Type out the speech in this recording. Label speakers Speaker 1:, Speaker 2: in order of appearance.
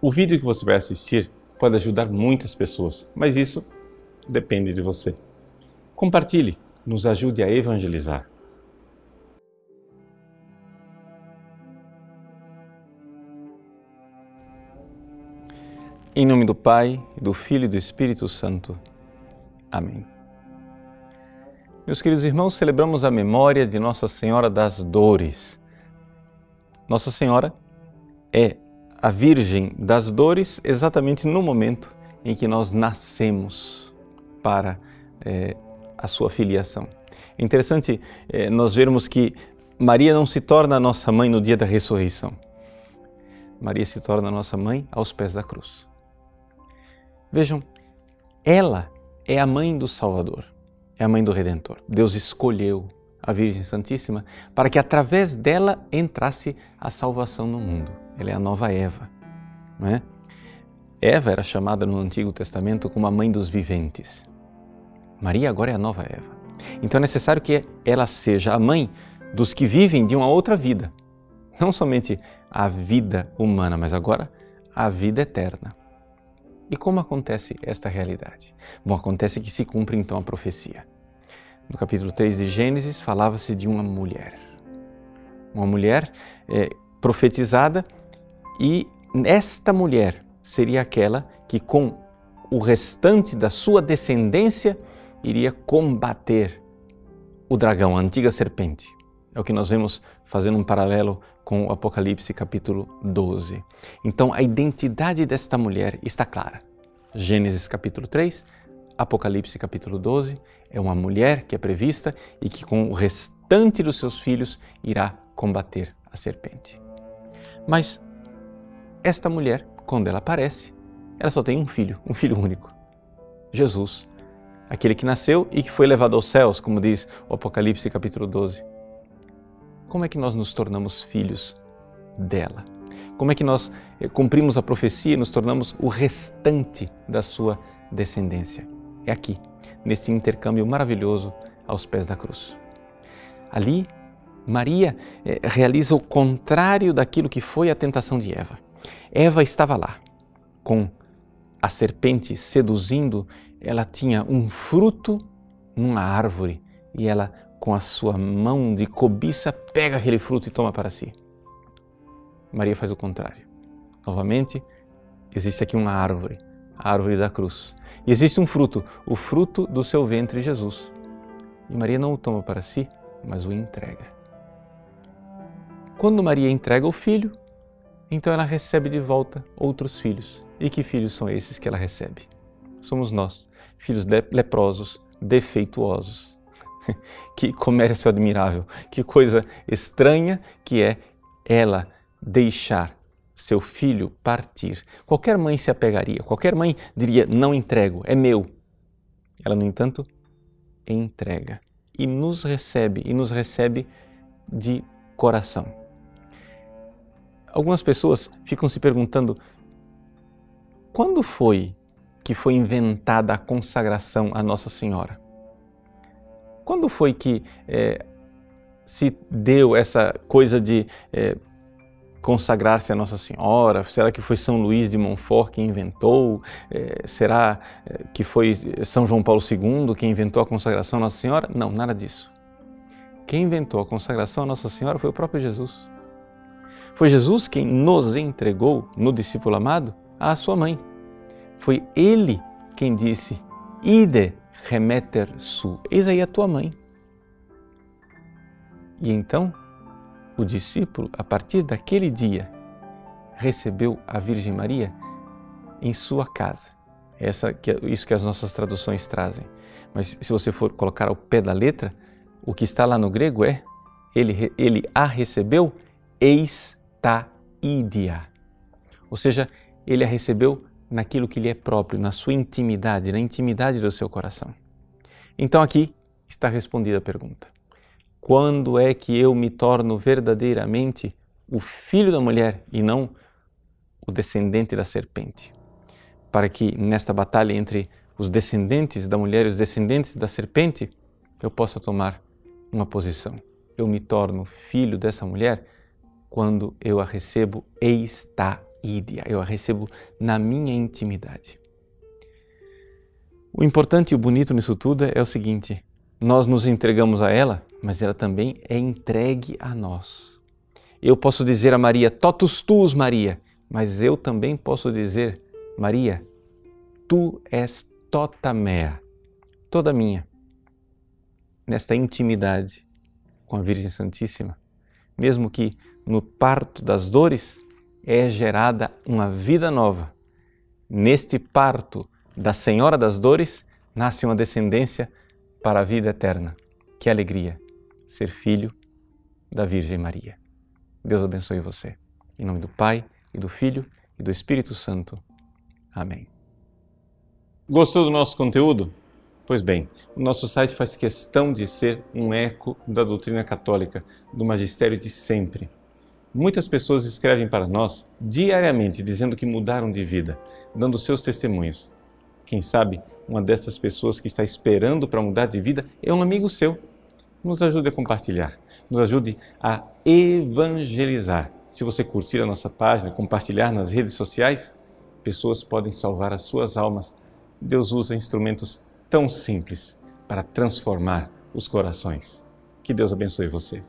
Speaker 1: O vídeo que você vai assistir pode ajudar muitas pessoas, mas isso depende de você. Compartilhe, nos ajude a evangelizar. Em nome do Pai, do Filho e do Espírito Santo. Amém. Meus queridos irmãos, celebramos a memória de Nossa Senhora das Dores. Nossa Senhora é a Virgem das Dores exatamente no momento em que nós nascemos para é, a sua filiação. É interessante é, nós vermos que Maria não se torna nossa mãe no dia da ressurreição. Maria se torna nossa mãe aos pés da cruz. Vejam, ela é a mãe do Salvador, é a mãe do Redentor. Deus escolheu a Virgem Santíssima para que através dela entrasse a salvação no mundo. Ela é a nova Eva. Não é? Eva era chamada no Antigo Testamento como a mãe dos viventes. Maria agora é a nova Eva. Então é necessário que ela seja a mãe dos que vivem de uma outra vida. Não somente a vida humana, mas agora a vida eterna. E como acontece esta realidade? Bom, acontece que se cumpre então a profecia. No capítulo 3 de Gênesis falava-se de uma mulher. Uma mulher é, profetizada e esta mulher seria aquela que, com o restante da sua descendência, iria combater o dragão, a antiga serpente. É o que nós vemos fazendo um paralelo com o Apocalipse capítulo 12. Então a identidade desta mulher está clara. Gênesis capítulo 3, Apocalipse capítulo 12, é uma mulher que é prevista e que com o restante dos seus filhos irá combater a serpente. Mas esta mulher, quando ela aparece, ela só tem um filho, um filho único. Jesus, aquele que nasceu e que foi levado aos céus, como diz o Apocalipse capítulo 12. Como é que nós nos tornamos filhos dela? Como é que nós eh, cumprimos a profecia e nos tornamos o restante da sua descendência? É aqui, nesse intercâmbio maravilhoso aos pés da cruz. Ali, Maria eh, realiza o contrário daquilo que foi a tentação de Eva. Eva estava lá, com a serpente seduzindo, ela tinha um fruto numa árvore e ela, com a sua mão de cobiça, pega aquele fruto e toma para si. Maria faz o contrário. Novamente, existe aqui uma árvore, a árvore da cruz. E existe um fruto, o fruto do seu ventre, Jesus. E Maria não o toma para si, mas o entrega. Quando Maria entrega o filho, então ela recebe de volta outros filhos. E que filhos são esses que ela recebe? Somos nós, filhos leprosos, defeituosos. que comércio admirável, que coisa estranha que é ela deixar seu filho partir. Qualquer mãe se apegaria, qualquer mãe diria: não entrego, é meu. Ela, no entanto, entrega e nos recebe, e nos recebe de coração. Algumas pessoas ficam se perguntando quando foi que foi inventada a consagração à Nossa Senhora? Quando foi que é, se deu essa coisa de é, consagrar-se a Nossa Senhora? Será que foi São Luís de Montfort que inventou? É, será que foi São João Paulo II que inventou a consagração à Nossa Senhora? Não, nada disso. Quem inventou a consagração à Nossa Senhora foi o próprio Jesus. Foi Jesus quem nos entregou no discípulo amado à sua mãe. Foi ele quem disse: Ide remeter su, eis aí a tua mãe. E então, o discípulo, a partir daquele dia, recebeu a Virgem Maria em sua casa. Essa, isso que as nossas traduções trazem. Mas se você for colocar ao pé da letra, o que está lá no grego é: ele, ele a recebeu eis ídia. Ou seja, ele a recebeu naquilo que lhe é próprio, na sua intimidade, na intimidade do seu coração. Então aqui está respondida a pergunta: quando é que eu me torno verdadeiramente o filho da mulher e não o descendente da serpente? Para que nesta batalha entre os descendentes da mulher e os descendentes da serpente, eu possa tomar uma posição. Eu me torno filho dessa mulher quando eu a recebo eista ídia, eu a recebo na minha intimidade. O importante e o bonito nisso tudo é o seguinte: nós nos entregamos a ela, mas ela também é entregue a nós. Eu posso dizer a Maria, totus tuus, Maria, mas eu também posso dizer, Maria, tu és tota mea, toda minha. Nesta intimidade com a Virgem Santíssima, mesmo que no parto das dores, é gerada uma vida nova. Neste parto da Senhora das Dores, nasce uma descendência para a vida eterna. Que alegria ser filho da Virgem Maria. Deus abençoe você. Em nome do Pai, e do Filho, e do Espírito Santo. Amém. Gostou do nosso conteúdo? Pois bem, o nosso site faz questão de ser um eco da doutrina católica, do magistério de sempre. Muitas pessoas escrevem para nós diariamente dizendo que mudaram de vida, dando seus testemunhos. Quem sabe uma dessas pessoas que está esperando para mudar de vida é um amigo seu. Nos ajude a compartilhar, nos ajude a evangelizar. Se você curtir a nossa página, compartilhar nas redes sociais, pessoas podem salvar as suas almas. Deus usa instrumentos tão simples para transformar os corações. Que Deus abençoe você.